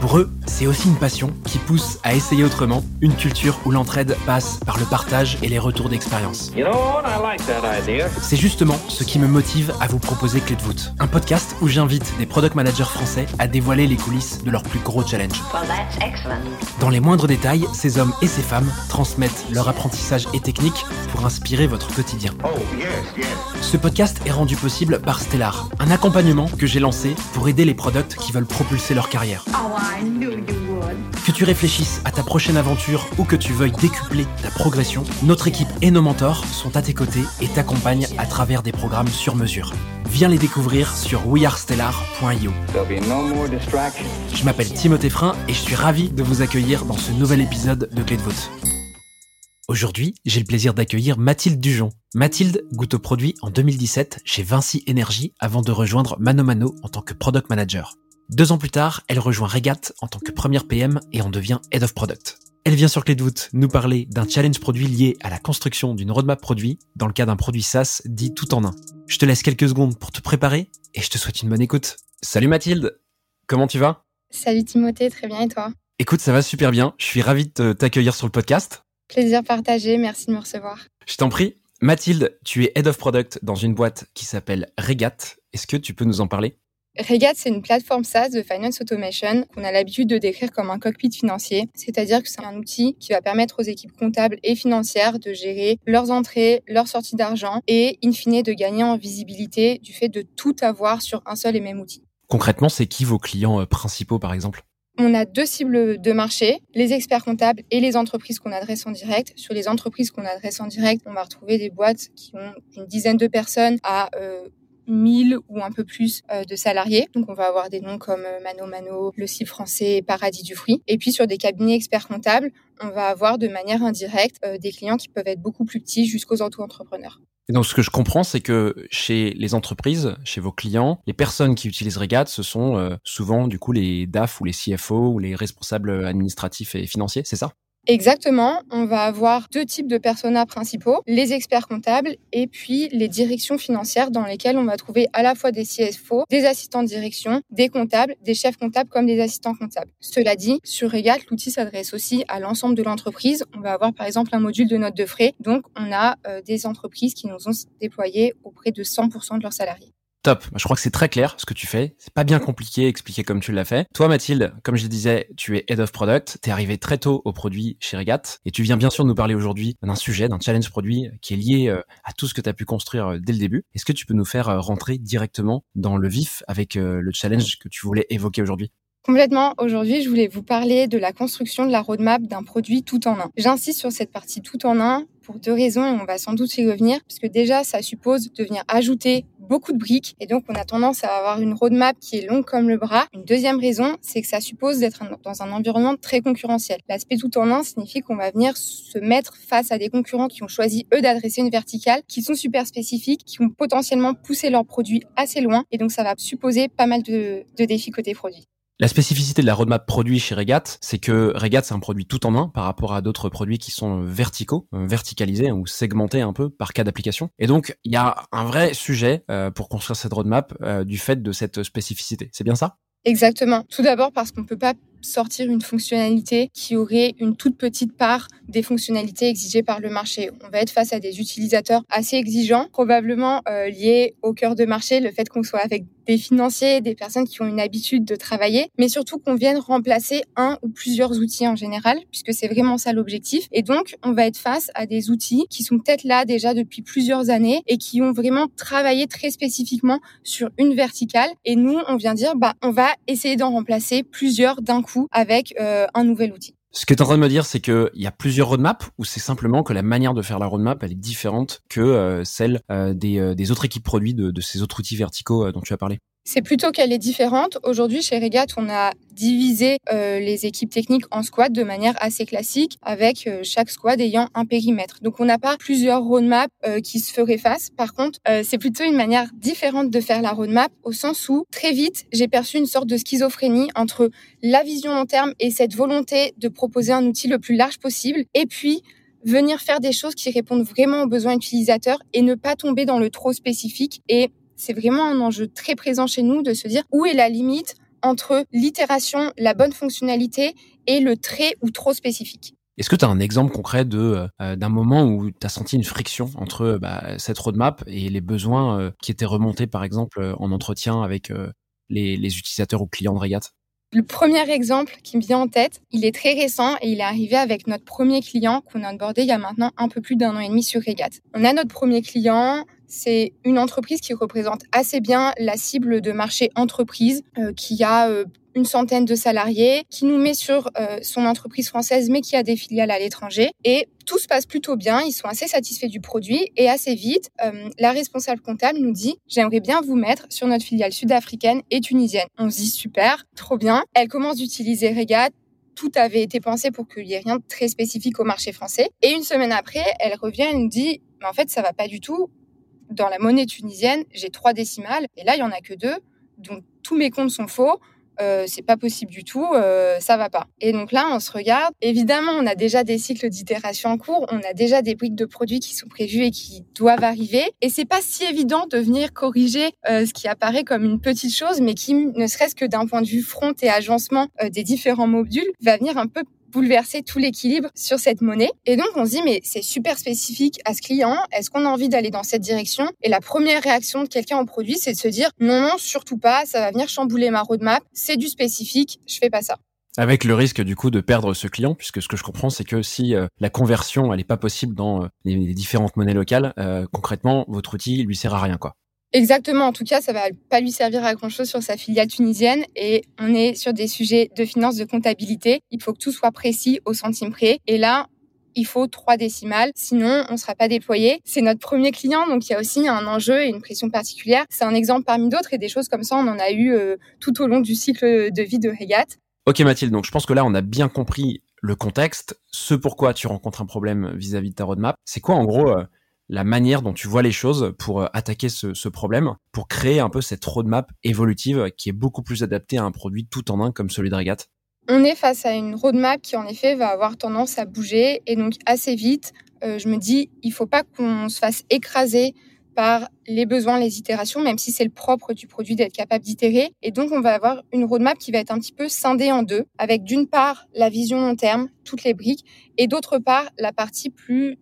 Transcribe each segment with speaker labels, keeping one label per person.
Speaker 1: Pour eux, c'est aussi une passion qui pousse à essayer autrement, une culture où l'entraide passe par le partage et les retours d'expérience.
Speaker 2: You know like.
Speaker 1: C'est justement ce qui me motive à vous proposer Clé de voûte, un podcast où j'invite des product managers français à dévoiler les coulisses de leurs plus gros challenges.
Speaker 3: Well.
Speaker 1: Dans les moindres détails, ces hommes et ces femmes transmettent leur apprentissage et techniques pour inspirer votre quotidien.
Speaker 2: Oh, yes, yes.
Speaker 1: Ce podcast est rendu possible par Stellar, un accompagnement que j'ai lancé pour aider les products qui veulent propulser leur carrière.
Speaker 3: Oh.
Speaker 1: Que tu réfléchisses à ta prochaine aventure ou que tu veuilles décupler ta progression, notre équipe et nos mentors sont à tes côtés et t'accompagnent à travers des programmes sur mesure. Viens les découvrir sur wearestellar.io.
Speaker 2: There'll be no more distractions.
Speaker 1: Je m'appelle Timothée Frein et je suis ravi de vous accueillir dans ce nouvel épisode de Clé de voûte. Aujourd'hui, j'ai le plaisir d'accueillir Mathilde Dujon. Mathilde goûte au produit en 2017 chez Vinci Energy avant de rejoindre Mano Mano en tant que product manager. Deux ans plus tard, elle rejoint Regat en tant que première PM et en devient Head of Product. Elle vient sur Clé de voûte nous parler d'un challenge produit lié à la construction d'une roadmap produit dans le cas d'un produit SaaS dit tout en un. Je te laisse quelques secondes pour te préparer et je te souhaite une bonne écoute. Salut Mathilde, comment tu vas?
Speaker 4: Salut Timothée, très bien et toi?
Speaker 1: Écoute, ça va super bien. Je suis ravi de te- t'accueillir sur le podcast.
Speaker 4: Plaisir partagé, merci de me recevoir.
Speaker 1: Je t'en prie. Mathilde, tu es Head of Product dans une boîte qui s'appelle Regat. Est-ce que tu peux nous en parler?
Speaker 4: Regat, c'est une plateforme SaaS de Finance Automation qu'on a l'habitude de décrire comme un cockpit financier, c'est-à-dire que c'est un outil qui va permettre aux équipes comptables et financières de gérer leurs entrées, leurs sorties d'argent et, in fine, de gagner en visibilité du fait de tout avoir sur un seul et même outil.
Speaker 1: Concrètement, c'est qui vos clients euh, principaux par exemple?
Speaker 4: On a deux cibles de marché, les experts comptables et les entreprises qu'on adresse en direct. Sur les entreprises qu'on adresse en direct, on va retrouver des boîtes qui ont une dizaine de personnes à euh, 1000 ou un peu plus euh, de salariés. Donc on va avoir des noms comme euh, Mano Mano, Le Cil français, Paradis du fruit. Et puis sur des cabinets experts comptables, on va avoir de manière indirecte euh, des clients qui peuvent être beaucoup plus petits jusqu'aux auto-entrepreneurs.
Speaker 1: Et donc ce que je comprends, c'est que chez les entreprises, chez vos clients, les personnes qui utilisent Regat, ce sont souvent du coup les DAF ou les CFO ou les responsables administratifs et financiers, c'est ça?
Speaker 4: Exactement, on va avoir deux types de personas principaux, les experts comptables et puis les directions financières dans lesquelles on va trouver à la fois des CFO, des assistants de direction, des comptables, des chefs comptables comme des assistants comptables. Cela dit, sur Regat, l'outil s'adresse aussi à l'ensemble de l'entreprise. On va avoir par exemple un module de notes de frais, donc on a euh, des entreprises qui nous ont déployé auprès de 100% de leurs salariés.
Speaker 1: Top. Je crois que c'est très clair ce que tu fais. C'est pas bien compliqué expliqué comme tu l'as fait. Toi, Mathilde, comme je le disais, tu es Head of Product. T'es arrivé très tôt au produit chez Regat et tu viens bien sûr nous parler aujourd'hui d'un sujet, d'un challenge produit qui est lié euh, à tout ce que tu as pu construire euh, dès le début. Est-ce que tu peux nous faire euh, rentrer directement dans le vif avec le challenge que tu voulais évoquer aujourd'hui?
Speaker 4: Complètement. Aujourd'hui, je voulais vous parler de la construction de la roadmap d'un produit tout en un. J'insiste sur cette partie tout en un pour deux raisons et on va sans doute y revenir parce que déjà, ça suppose de venir ajouter beaucoup de briques et donc on a tendance à avoir une roadmap qui est longue comme le bras. Une deuxième raison, c'est que ça suppose d'être dans un environnement très concurrentiel. L'aspect tout en un signifie qu'on va venir se mettre face à des concurrents qui ont choisi eux d'adresser une verticale, qui sont super spécifiques, qui ont potentiellement poussé leurs produits assez loin et donc ça va supposer pas mal de, de défis côté produit.
Speaker 1: La spécificité de la roadmap produit chez Regat, c'est que Regat, c'est un produit tout en un par rapport à d'autres produits qui sont verticaux, euh, verticalisés ou segmentés un peu par cas d'application. Et donc, il y a un vrai sujet euh, pour construire cette roadmap euh, du fait de cette spécificité. C'est bien ça?
Speaker 4: Exactement. Tout d'abord parce qu'on ne peut pas sortir une fonctionnalité qui aurait une toute petite part des fonctionnalités exigées par le marché. On va être face à des utilisateurs assez exigeants, probablement euh, liés au cœur de marché, le fait qu'on soit avec des financiers, des personnes qui ont une habitude de travailler, mais surtout qu'on vienne remplacer un ou plusieurs outils en général, puisque c'est vraiment ça l'objectif. Et donc, on va être face à des outils qui sont peut-être là déjà depuis plusieurs années et qui ont vraiment travaillé très spécifiquement sur une verticale. Et nous, on vient dire, bah, on va essayer d'en remplacer plusieurs d'un coup avec euh, un nouvel outil.
Speaker 1: Ce que tu es en train de me dire, c'est qu'il y a plusieurs roadmaps ou c'est simplement que la manière de faire la roadmap, elle est différente que euh, celle euh, des, autres équipes produits de, ces autres outils verticaux dont tu as parlé?
Speaker 4: C'est plutôt qu'elle est différente. Aujourd'hui, chez Regat, on a divisé euh, les équipes techniques en squads de manière assez classique, avec euh, chaque squad ayant un périmètre. Donc, on n'a pas plusieurs roadmaps euh, qui se feraient face. Par contre, c'est plutôt une manière différente de faire la roadmap, au sens où, très vite, j'ai perçu une sorte de schizophrénie entre la vision long terme et cette volonté de proposer un outil le plus large possible, et puis venir faire des choses qui répondent vraiment aux besoins utilisateurs et ne pas tomber dans le trop spécifique. Et c'est vraiment un enjeu très présent chez nous de se dire où est la limite entre l'itération, la bonne fonctionnalité et le très ou trop spécifique.
Speaker 1: Est-ce que tu as un exemple concret de euh, d'un moment où tu as senti une friction entre bah, cette roadmap et les besoins euh, qui étaient remontés par exemple en entretien avec euh, les, les, utilisateurs ou clients de Regat
Speaker 4: le premier exemple qui me vient en tête, il est très récent et il est arrivé avec notre premier client qu'on a onboardé il y a maintenant un peu plus d'un an et demi sur Regat. On a notre premier client, c'est une entreprise qui représente assez bien la cible de marché entreprise, euh, qui a euh, une centaine de salariés, qui nous met sur euh, son entreprise française, mais qui a des filiales à l'étranger. Et tout se passe plutôt bien, ils sont assez satisfaits du produit. Et assez vite, la responsable comptable nous dit, j'aimerais bien vous mettre sur notre filiale sud-africaine et tunisienne. On se dit, super, trop bien. Elle commence d'utiliser Regat, tout avait été pensé pour qu'il n'y ait rien de très spécifique au marché français. Et une semaine après, elle revient et nous dit, mais en fait, ça va pas du tout dans la monnaie tunisienne, j'ai trois décimales et là, il y en a que deux. Donc, tous mes comptes sont faux. Euh, c'est pas possible du tout, euh, ça va pas. Et donc là, on se regarde. Évidemment, on a déjà des cycles d'itération en cours, on a déjà des briques de produits qui sont prévus et qui doivent arriver. Et c'est pas si évident de venir corriger euh, ce qui apparaît comme une petite chose, mais qui, ne serait-ce que d'un point de vue front et agencement euh, des différents modules, va venir un peu bouleverser tout l'équilibre sur cette monnaie. Et donc, on se dit, mais c'est super spécifique à ce client. Est-ce qu'on a envie d'aller dans cette direction? Et la première réaction de quelqu'un au produit, c'est de se dire, non, non, surtout pas, ça va venir chambouler ma roadmap, c'est du spécifique, je fais pas ça.
Speaker 1: Avec le risque du coup de perdre ce client, puisque ce que je comprends, c'est que si euh, la conversion elle n'est pas possible dans euh, les, différentes monnaies locales, euh, concrètement, votre outil lui sert à rien, quoi.
Speaker 4: Exactement. En tout cas, ça va pas lui servir à grand chose sur sa filiale tunisienne et on est sur des sujets de finance, de comptabilité. Il faut que tout soit précis au centime près. Et là, il faut trois décimales, sinon on ne sera pas déployé. C'est notre premier client, donc il y a aussi un enjeu et une pression particulière. C'est un exemple parmi d'autres et des choses comme ça, on en a eu euh, tout au long du cycle de vie de Regat.
Speaker 1: Ok Mathilde, donc je pense que là on a bien compris le contexte, ce pourquoi tu rencontres un problème vis-à-vis de ta roadmap. C'est quoi en gros euh, la manière dont tu vois les choses pour euh, attaquer ce, problème, pour créer un peu cette roadmap évolutive qui est beaucoup plus adaptée à un produit tout en un comme celui de Regat
Speaker 4: On est face à une roadmap qui en effet va avoir tendance à bouger et donc assez vite, euh, je me dis, il faut pas qu'on se fasse écraser par les besoins, les itérations, même si c'est le propre du produit d'être capable d'itérer. Et donc, on va avoir une roadmap qui va être un petit peu scindée en deux, avec d'une part la vision long terme, toutes les briques, et d'autre part la partie plus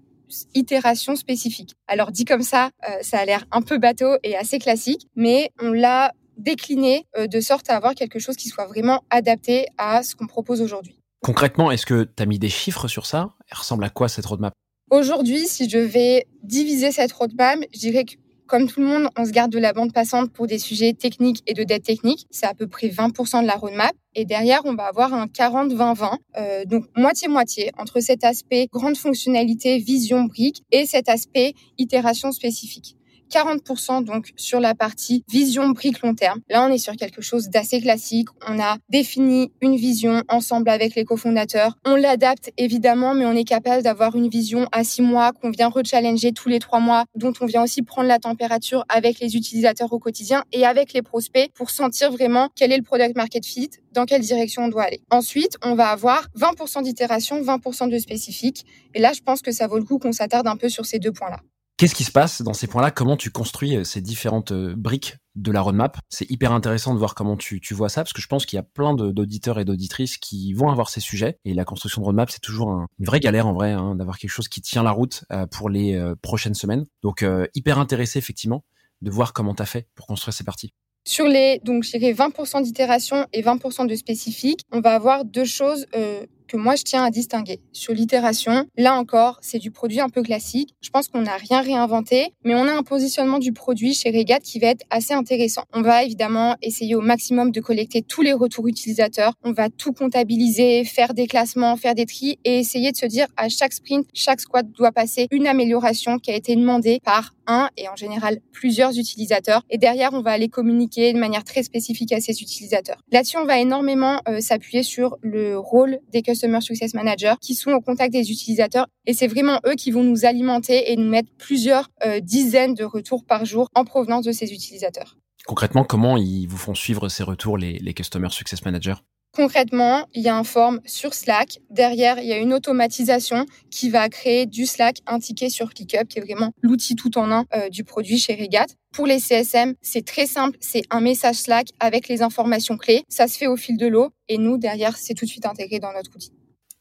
Speaker 4: itération spécifique. Alors dit comme ça, euh, ça a l'air un peu bateau et assez classique, mais on l'a décliné euh, de sorte à avoir quelque chose qui soit vraiment adapté à ce qu'on propose aujourd'hui.
Speaker 1: Concrètement, est-ce que tu as mis des chiffres sur ça? Elle ressemble à quoi cette roadmap?
Speaker 4: Aujourd'hui, si je vais diviser cette roadmap, je dirais que comme tout le monde, on se garde de la bande passante pour des sujets techniques et de dette technique. C'est à peu près 20% de la roadmap. Et derrière, on va avoir un 40-20-20, euh, donc moitié-moitié entre cet aspect grande fonctionnalité, vision brique et cet aspect itération spécifique. 40% donc sur la partie vision brique long terme. Là, on est sur quelque chose d'assez classique. On a défini une vision ensemble avec les cofondateurs. On l'adapte évidemment, mais on est capable d'avoir une vision à six mois qu'on vient rechallenger tous les trois mois, dont on vient aussi prendre la température avec les utilisateurs au quotidien et avec les prospects pour sentir vraiment quel est le product market fit, dans quelle direction on doit aller. Ensuite, on va avoir 20% d'itération, 20% de spécifique. Et là, je pense que ça vaut le coup qu'on s'attarde un peu sur ces deux points-là.
Speaker 1: Qu'est-ce qui se passe dans ces points-là? Comment tu construis euh, ces différentes euh, briques de la roadmap? C'est hyper intéressant de voir comment tu, tu vois ça, parce que je pense qu'il y a plein d'auditeurs et d'auditrices qui vont avoir ces sujets. Et la construction de roadmap, c'est toujours une vraie galère en vrai, hein, d'avoir quelque chose qui tient la route euh, pour les prochaines semaines. Donc hyper intéressé effectivement de voir comment tu as fait pour construire ces parties.
Speaker 4: Sur les donc je 20% d'itération et 20% de spécifique, on va avoir deux choses que moi je tiens à distinguer. Sur l'itération, là encore, c'est du produit un peu classique. Je pense qu'on n'a rien réinventé, mais on a un positionnement du produit chez Regat qui va être assez intéressant. On va évidemment essayer au maximum de collecter tous les retours utilisateurs. On va tout comptabiliser, faire des classements, faire des tris et essayer de se dire à chaque sprint, chaque squad doit passer une amélioration qui a été demandée par un et en général plusieurs utilisateurs. Et derrière, on va aller communiquer de manière très spécifique à ces utilisateurs. Là-dessus, on va énormément euh, s'appuyer sur le rôle des Customer Success Managers qui sont au contact des utilisateurs. Et c'est vraiment eux qui vont nous alimenter et nous mettre plusieurs euh, dizaines de retours par jour en provenance de ces utilisateurs.
Speaker 1: Concrètement, comment ils vous font suivre ces retours, les, Customer Success Managers?
Speaker 4: Concrètement, il y a un form sur Slack. Derrière, il y a une automatisation qui va créer du Slack, un ticket sur ClickUp, qui est vraiment l'outil tout en un euh, du produit chez Regat. Pour les CSM, c'est très simple, c'est un message Slack avec les informations clés. Ça se fait au fil de l'eau et nous, derrière, c'est tout de suite intégré dans notre outil.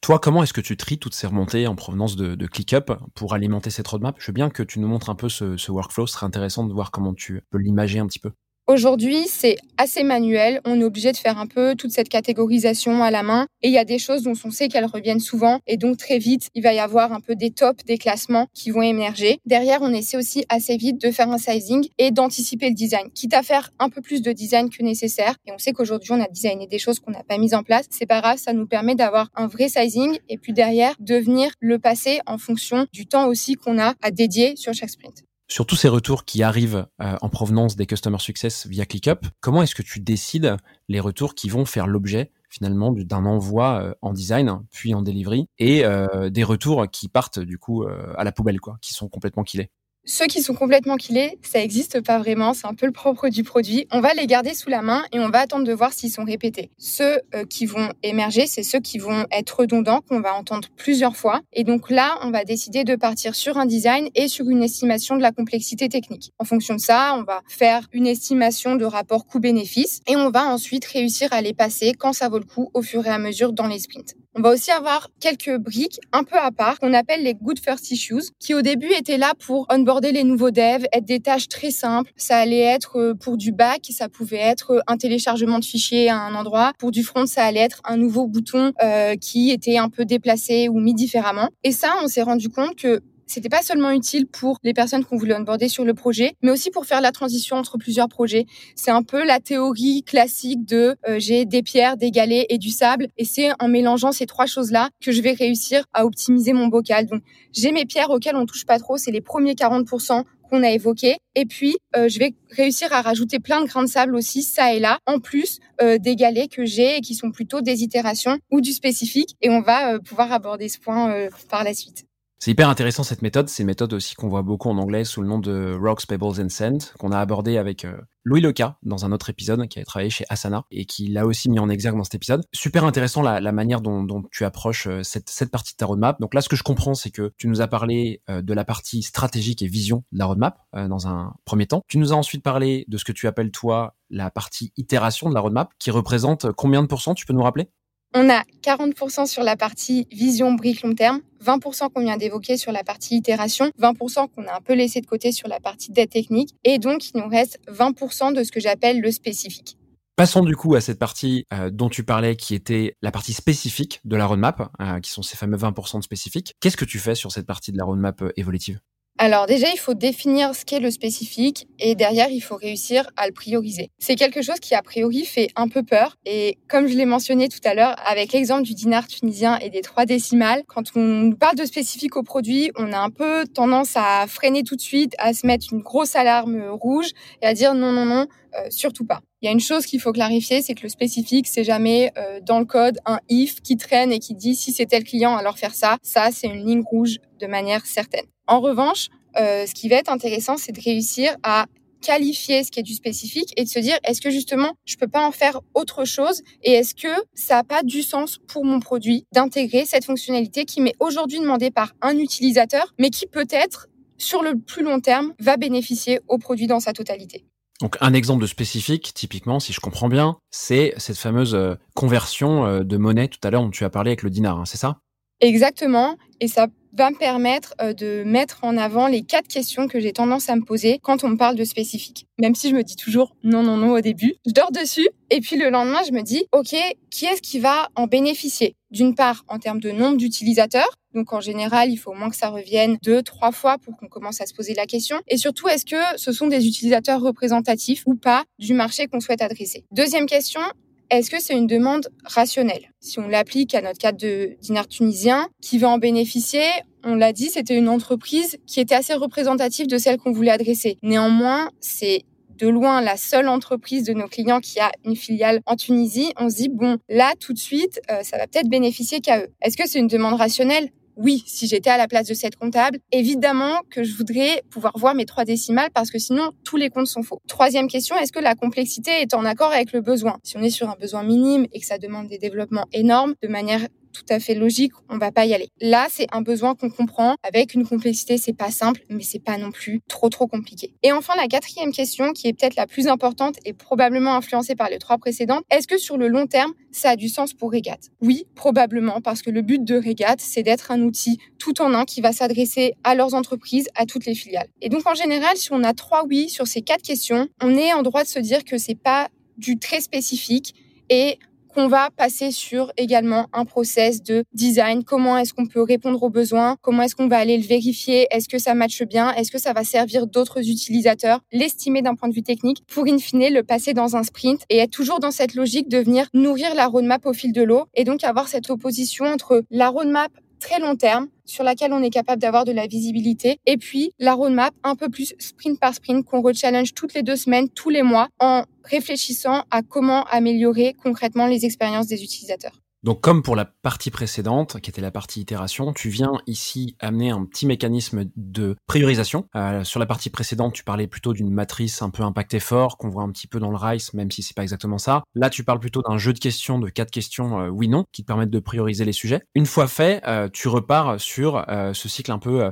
Speaker 1: Toi, comment est-ce que tu tries toutes ces remontées en provenance de, ClickUp pour alimenter cette roadmap? Je veux bien que tu nous montres un peu ce, ce workflow. Ce serait intéressant de voir comment tu peux l'imager un petit peu.
Speaker 4: Aujourd'hui, c'est assez manuel. On est obligé de faire un peu toute cette catégorisation à la main. Et il y a des choses dont on sait qu'elles reviennent souvent. Et donc, très vite, il va y avoir un peu des tops, des classements qui vont émerger. Derrière, on essaie aussi assez vite de faire un sizing et d'anticiper le design. Quitte à faire un peu plus de design que nécessaire. Et on sait qu'aujourd'hui, on a designé des choses qu'on n'a pas mises en place. C'est pas grave, ça nous permet d'avoir un vrai sizing. Et puis derrière, de venir le passer en fonction du temps aussi qu'on a à dédier sur chaque sprint.
Speaker 1: Sur tous ces retours qui arrivent euh, en provenance des Customer Success via ClickUp, comment est-ce que tu décides les retours qui vont faire l'objet finalement d'un envoi euh, en design puis en delivery et euh, des retours qui partent du coup à la poubelle quoi, qui sont complètement killés?
Speaker 4: Ceux qui sont complètement killés, ça n'existe pas vraiment, c'est un peu le propre du produit. On va les garder sous la main et on va attendre de voir s'ils sont répétés. Ceux euh, qui vont émerger, c'est ceux qui vont être redondants, qu'on va entendre plusieurs fois. Et donc là, on va décider de partir sur un design et sur une estimation de la complexité technique. En fonction de ça, on va faire une estimation de rapport coût-bénéfice et on va ensuite réussir à les passer quand ça vaut le coup au fur et à mesure dans les sprints. On va aussi avoir quelques briques un peu à part qu'on appelle les good first issues, qui au début étaient là pour onboarder les nouveaux devs, être des tâches très simples. Ça allait être euh, pour du back, ça pouvait être euh, un téléchargement de fichiers à un endroit. Pour du front, ça allait être un nouveau bouton euh, qui était un peu déplacé ou mis différemment. Et ça, on s'est rendu compte que c'était pas seulement utile pour les personnes qu'on voulait onboarder sur le projet, mais aussi pour faire la transition entre plusieurs projets. C'est un peu la théorie classique de euh, j'ai des pierres, des galets et du sable, et c'est en mélangeant ces trois choses-là que je vais réussir à optimiser mon bocal. Donc j'ai mes pierres auxquelles on touche pas trop, c'est les premiers 40% qu'on a évoqués. Et puis, euh, je vais réussir à rajouter plein de grains de sable aussi, ça et là, en plus euh, des galets que j'ai et qui sont plutôt des itérations ou du spécifique. Et on va pouvoir aborder ce point par la suite.
Speaker 1: C'est hyper intéressant cette méthode. C'est une méthode aussi qu'on voit beaucoup en anglais sous le nom de Rocks, Pebbles and Sand, qu'on a abordé avec euh, Louis Leca dans un autre épisode qui avait travaillé chez Asana et qui l'a aussi mis en exergue dans cet épisode. Super intéressant la, la manière dont, dont, tu approches euh, cette, partie de ta roadmap. Donc là, ce que je comprends, c'est que tu nous as parlé euh, de la partie stratégique et vision de la roadmap dans un premier temps. Tu nous as ensuite parlé de ce que tu appelles toi la partie itération de la roadmap qui représente combien de pourcents Tu peux nous rappeler?
Speaker 4: On a 40% sur la partie vision brique long terme, 20% qu'on vient d'évoquer sur la partie itération, 20% qu'on a un peu laissé de côté sur la partie dette technique, et donc il nous reste 20% de ce que j'appelle le spécifique.
Speaker 1: Passons du coup à cette partie euh, dont tu parlais qui était la partie spécifique de la roadmap, euh, qui sont ces fameux 20% de spécifiques. Qu'est-ce que tu fais sur cette partie de la roadmap euh, évolutive?
Speaker 4: Alors déjà, il faut définir ce qu'est le spécifique et derrière, il faut réussir à le prioriser. C'est quelque chose qui a priori fait un peu peur et comme je l'ai mentionné tout à l'heure avec l'exemple du dinar tunisien et des trois décimales, quand on parle de spécifique au produit, on a un peu tendance à freiner tout de suite, à se mettre une grosse alarme rouge et à dire non, non, non, euh, surtout pas. Il y a une chose qu'il faut clarifier, c'est que le spécifique, c'est jamais euh, dans le code un if qui traîne et qui dit si c'est tel client, alors faire ça. Ça, c'est une ligne rouge de manière certaine. En revanche, euh, ce qui va être intéressant, c'est de réussir à qualifier ce qui est du spécifique et de se dire est-ce que justement je peux pas en faire autre chose et est-ce que ça n'a pas du sens pour mon produit d'intégrer cette fonctionnalité qui m'est aujourd'hui demandée par un utilisateur mais qui peut-être sur le plus long terme va bénéficier au produit dans sa totalité.
Speaker 1: Donc un exemple de spécifique, typiquement, si je comprends bien, c'est cette fameuse euh, conversion euh, de monnaie tout à l'heure dont tu as parlé avec le dinar, hein, c'est ça?
Speaker 4: Exactement. Et ça va me permettre euh, de mettre en avant les quatre questions que j'ai tendance à me poser quand on me parle de spécifique. Même si je me dis toujours non, non, non au début, je dors dessus et puis le lendemain, je me dis, OK, qui est-ce qui va en bénéficier? D'une part, en termes de nombre d'utilisateurs. Donc en général, il faut au moins que ça revienne deux, trois fois pour qu'on commence à se poser la question. Et surtout, est-ce que ce sont des utilisateurs représentatifs ou pas du marché qu'on souhaite adresser? Deuxième question, est-ce que c'est une demande rationnelle? Si on l'applique à notre cadre de tunisien, qui va en bénéficier? On l'a dit, c'était une entreprise qui était assez représentative de celle qu'on voulait adresser. Néanmoins, c'est de loin la seule entreprise de nos clients qui a une filiale en Tunisie. On se dit, bon, là, tout de suite, euh, ça va peut-être bénéficier qu'à eux. Est-ce que c'est une demande rationnelle? Oui, si j'étais à la place de cette comptable, évidemment que je voudrais pouvoir voir mes trois décimales parce que sinon tous les comptes sont faux. Troisième question, est-ce que la complexité est en accord avec le besoin? Si on est sur un besoin minime et que ça demande des développements énormes, de manière tout à fait logique, on va pas y aller. Là, c'est un besoin qu'on comprend avec une complexité, c'est pas simple, mais c'est pas non plus trop trop compliqué. Et enfin, la quatrième question, qui est peut-être la plus importante et probablement influencée par les trois précédentes, est-ce que sur le long terme, ça a du sens pour Regat? Oui, probablement, parce que le but de Regat, c'est d'être un outil tout en un qui va s'adresser à leurs entreprises, à toutes les filiales. Et donc, en général, si on a trois oui sur ces quatre questions, on est en droit de se dire que c'est pas du très spécifique et on va passer sur également un process de design. Comment est-ce qu'on peut répondre aux besoins? Comment est-ce qu'on va aller le vérifier? Est-ce que ça matche bien? Est-ce que ça va servir d'autres utilisateurs? L'estimer d'un point de vue technique pour in fine le passer dans un sprint et être toujours dans cette logique de venir nourrir la roadmap au fil de l'eau et donc avoir cette opposition entre la roadmap très long terme sur laquelle on est capable d'avoir de la visibilité. Et puis la roadmap un peu plus sprint par sprint qu'on rechallenge toutes les deux semaines, tous les mois, en réfléchissant à comment améliorer concrètement les expériences des utilisateurs.
Speaker 1: Donc comme pour la partie précédente, qui était la partie itération, tu viens ici amener un petit mécanisme de priorisation. Euh, sur la partie précédente, tu parlais plutôt d'une matrice un peu impact fort qu'on voit un petit peu dans le RICE, même si c'est pas exactement ça. Là, tu parles plutôt d'un jeu de questions, de quatre questions euh, oui/non, qui te permettent de prioriser les sujets. Une fois fait, euh, tu repars sur ce cycle un peu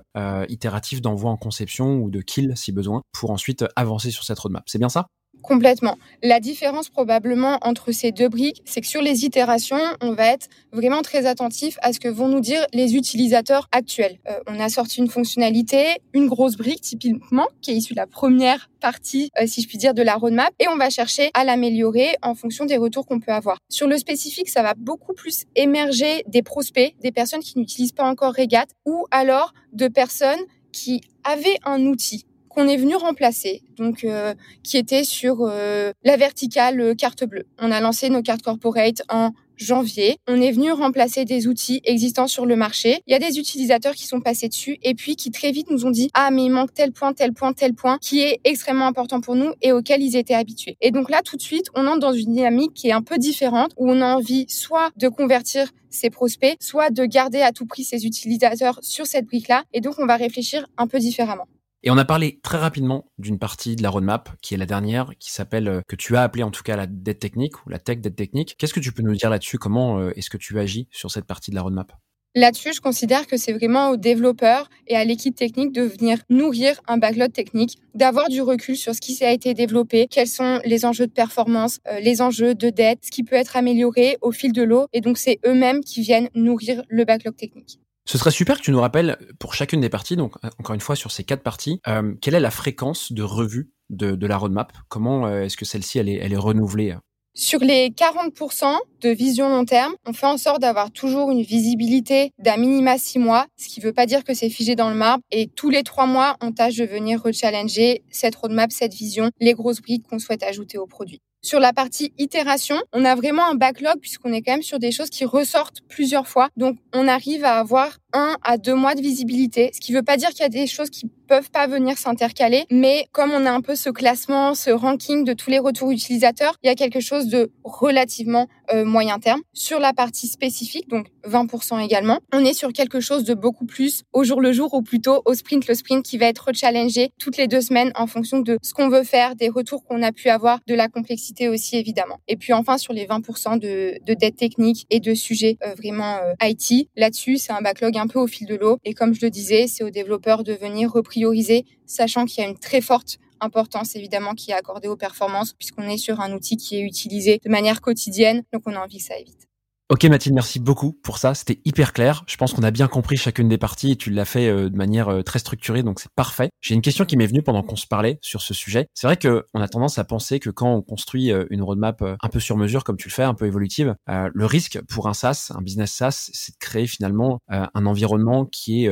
Speaker 1: itératif d'envoi en conception ou de kill si besoin, pour ensuite avancer sur cette roadmap. C'est bien ça?
Speaker 4: Complètement. La différence probablement entre ces deux briques, c'est que sur les itérations, on va être vraiment très attentif à ce que vont nous dire les utilisateurs actuels. Euh, on a sorti une fonctionnalité, une grosse brique typiquement, qui est issue de la première partie, euh, si je puis dire, de la roadmap, et on va chercher à l'améliorer en fonction des retours qu'on peut avoir. Sur le spécifique, ça va beaucoup plus émerger des prospects, des personnes qui n'utilisent pas encore Regat, ou alors de personnes qui avaient un outil qu'on est venu remplacer, donc euh, qui était sur euh, la verticale euh, carte bleue. On a lancé nos cartes corporate en janvier. On est venu remplacer des outils existants sur le marché. Il y a des utilisateurs qui sont passés dessus et puis qui très vite nous ont dit ah mais il manque tel point, tel point, tel point qui est extrêmement important pour nous et auquel ils étaient habitués. Et donc là tout de suite on entre dans une dynamique qui est un peu différente où on a envie soit de convertir ses prospects, soit de garder à tout prix ses utilisateurs sur cette brique là et donc on va réfléchir un peu différemment.
Speaker 1: Et on a parlé très rapidement d'une partie de la roadmap, qui est la dernière, qui s'appelle, euh, que tu as appelé en tout cas la dette technique ou la tech dette technique. Qu'est-ce que tu peux nous dire là-dessus? Comment euh, est-ce que tu agis sur cette partie de la roadmap?
Speaker 4: Là-dessus, je considère que c'est vraiment aux développeurs et à l'équipe technique de venir nourrir un backlog technique, d'avoir du recul sur ce qui a été développé, quels sont les enjeux de performance, euh, les enjeux de dette, ce qui peut être amélioré au fil de l'eau. Et donc, c'est eux-mêmes qui viennent nourrir le backlog technique.
Speaker 1: Ce serait super que tu nous rappelles pour chacune des parties, donc euh, encore une fois sur ces quatre parties, euh, quelle est la fréquence de revue de, la roadmap? Comment euh, est-ce que celle-ci elle est, est renouvelée?
Speaker 4: Sur les 40% de vision long terme, on fait en sorte d'avoir toujours une visibilité d'un minima six mois, ce qui ne veut pas dire que c'est figé dans le marbre. Et tous les trois mois, on tâche de venir rechallenger cette roadmap, cette vision, les grosses briques qu'on souhaite ajouter au produit. Sur la partie itération, on a vraiment un backlog puisqu'on est quand même sur des choses qui ressortent plusieurs fois. Donc, on arrive à avoir un à deux mois de visibilité, ce qui ne veut pas dire qu'il y a des choses qui peuvent pas venir s'intercaler, mais comme on a un peu ce classement, ce ranking de tous les retours utilisateurs, il y a quelque chose de relativement euh, moyen terme. Sur la partie spécifique, donc 20% également, on est sur quelque chose de beaucoup plus au jour le jour ou plutôt au sprint le sprint qui va être challengé toutes les deux semaines en fonction de ce qu'on veut faire, des retours qu'on a pu avoir, de la complexité aussi évidemment. Et puis enfin sur les 20% de, de dette technique et de sujets euh, vraiment euh, IT, là-dessus c'est un backlog un peu au fil de l'eau et comme je le disais, c'est aux développeurs de venir reprioriser, sachant qu'il y a une très forte importance évidemment qui est accordée aux performances puisqu'on est sur un outil qui est utilisé de manière quotidienne, donc on a envie que ça évite.
Speaker 1: Ok Mathilde, merci beaucoup pour ça. C'était hyper clair. Je pense qu'on a bien compris chacune des parties et tu l'as fait euh, de manière euh, très structurée, donc c'est parfait. J'ai une question qui m'est venue pendant qu'on se parlait sur ce sujet. C'est vrai que on a tendance à penser que quand on construit euh, une roadmap un peu sur mesure, comme tu le fais, un peu évolutive, le risque pour un SaaS, un business SaaS, c'est de créer finalement un environnement qui est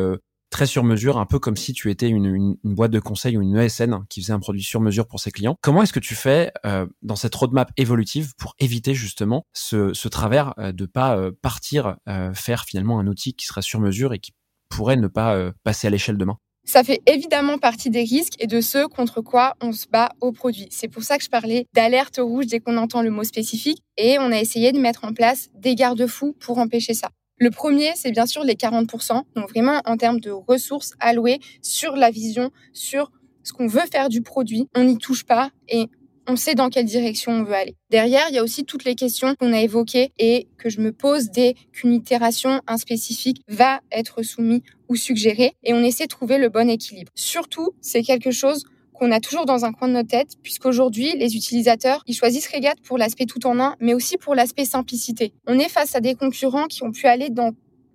Speaker 1: très sur mesure, un peu comme si tu étais une, boîte de conseil ou une ESN qui faisait un produit sur mesure pour ses clients. Comment est-ce que tu fais euh, dans cette roadmap évolutive pour éviter justement ce, travers euh, de pas euh, partir faire finalement un outil qui serait sur mesure et qui pourrait ne pas passer à l'échelle demain?
Speaker 4: Ça fait évidemment partie des risques et de ceux contre quoi on se bat au produit. C'est pour ça que je parlais d'alerte rouge dès qu'on entend le mot spécifique et on a essayé de mettre en place des garde-fous pour empêcher ça. Le premier, c'est bien sûr les 40%, donc vraiment en termes de ressources allouées sur la vision, sur ce qu'on veut faire du produit. On n'y touche pas et on sait dans quelle direction on veut aller. Derrière, il y a aussi toutes les questions qu'on a évoquées et que je me pose dès qu'une itération, un spécifique va être soumis ou suggéré et on essaie de trouver le bon équilibre. Surtout, c'est quelque chose qu'on a toujours dans un coin de notre tête, puisqu'aujourd'hui, les utilisateurs, ils choisissent Regat pour l'aspect tout en un, mais aussi pour l'aspect simplicité. On est face à des concurrents qui ont pu aller dans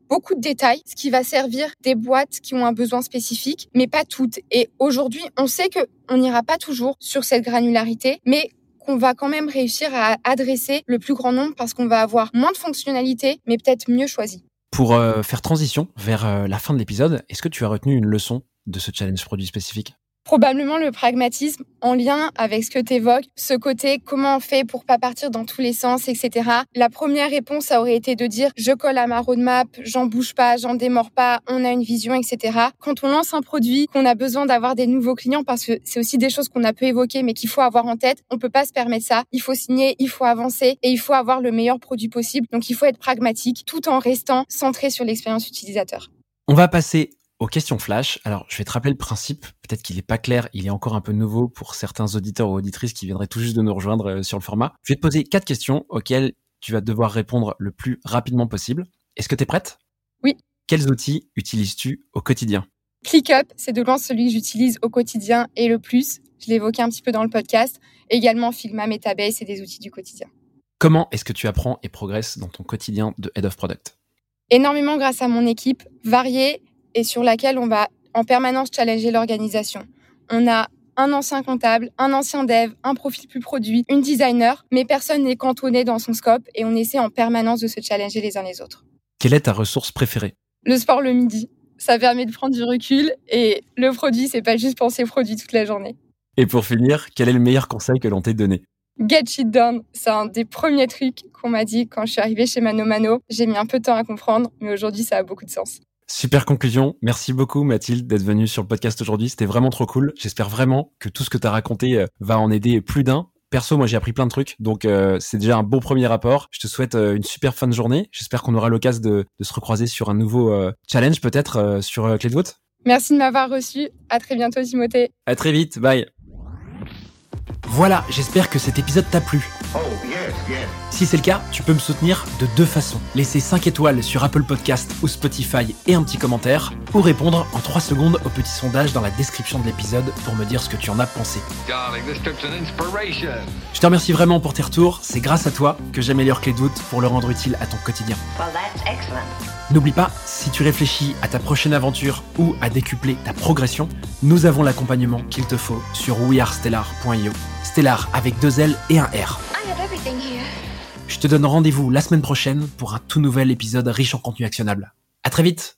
Speaker 4: beaucoup de détails, ce qui va servir des boîtes qui ont un besoin spécifique, mais pas toutes. Et aujourd'hui, on sait que on n'ira pas toujours sur cette granularité, mais qu'on va quand même réussir à adresser le plus grand nombre parce qu'on va avoir moins de fonctionnalités, mais peut-être mieux choisies.
Speaker 1: Pour euh, faire transition vers euh, la fin de l'épisode, est-ce que tu as retenu une leçon de ce challenge produit spécifique?
Speaker 4: Probablement le pragmatisme en lien avec ce que tu évoques, ce côté comment on fait pour pas partir dans tous les sens, etc. La première réponse, ça aurait été de dire je colle à ma roadmap, j'en bouge pas, j'en démords pas, on a une vision, etc. Quand on lance un produit, qu'on a besoin d'avoir des nouveaux clients, parce que c'est aussi des choses qu'on a peu évoquées, mais qu'il faut avoir en tête, on peut pas se permettre ça. Il faut signer, il faut avancer et il faut avoir le meilleur produit possible. Donc il faut être pragmatique tout en restant centré sur l'expérience utilisateur.
Speaker 1: On va passer aux questions flash. Alors, je vais te rappeler le principe. Peut-être qu'il n'est pas clair, il est encore un peu nouveau pour certains auditeurs ou auditrices qui viendraient tout juste de nous rejoindre euh, sur le format. Je vais te poser quatre questions auxquelles tu vas devoir répondre le plus rapidement possible. Est-ce que tu es prête?
Speaker 4: Oui.
Speaker 1: Quels outils utilises-tu au quotidien?
Speaker 4: ClickUp, c'est de loin celui que j'utilise au quotidien et le plus. Je l'ai évoqué un petit peu dans le podcast. Également Figma, Metabase et des outils du quotidien.
Speaker 1: Comment est-ce que tu apprends et progresses dans ton quotidien de Head of Product?
Speaker 4: Énormément grâce à mon équipe variée et sur laquelle on va en permanence challenger l'organisation. On a un ancien comptable, un ancien dev, un profil plus produit, une designer, mais personne n'est cantonné dans son scope et on essaie en permanence de se challenger les uns les autres.
Speaker 1: Quelle est ta ressource préférée?
Speaker 4: Le sport le midi. Ça permet de prendre du recul et le produit, c'est pas juste penser produit toute la journée.
Speaker 1: Et pour finir, quel est le meilleur conseil que l'on t'ait donné?
Speaker 4: Get shit done, c'est un des premiers trucs qu'on m'a dit quand je suis arrivée chez Mano Mano. J'ai mis un peu de temps à comprendre, mais aujourd'hui, ça a beaucoup de sens.
Speaker 1: Super conclusion. Merci beaucoup Mathilde d'être venue sur le podcast aujourd'hui. C'était vraiment trop cool. J'espère vraiment que tout ce que tu as raconté euh, va en aider plus d'un. Perso, moi j'ai appris plein de trucs, donc euh, c'est déjà un bon premier rapport. Je te souhaite euh, une super fin de journée. J'espère qu'on aura l'occasion de, de, se recroiser sur un nouveau euh, challenge peut-être euh, sur euh, Clé de vote.
Speaker 4: Merci de m'avoir reçu. À très bientôt Timothée.
Speaker 1: À très vite. Bye. Voilà, j'espère que cet épisode t'a plu.
Speaker 2: Oh.
Speaker 1: Si c'est le cas, tu peux me soutenir de deux façons. Laisser 5 étoiles sur Apple Podcast ou Spotify et un petit commentaire, ou répondre en 3 secondes au petit sondage dans la description de l'épisode pour me dire ce que tu en as pensé. Je te remercie vraiment pour tes retours, c'est grâce à toi que j'améliore Clé de voûte pour le rendre utile à ton quotidien.
Speaker 3: Well.
Speaker 1: N'oublie pas, si tu réfléchis à ta prochaine aventure ou à décupler ta progression, nous avons l'accompagnement qu'il te faut sur wearestellar.io. Stellar avec deux L et un R. Je te donne rendez-vous la semaine prochaine pour un tout nouvel épisode riche en contenu actionnable. À très vite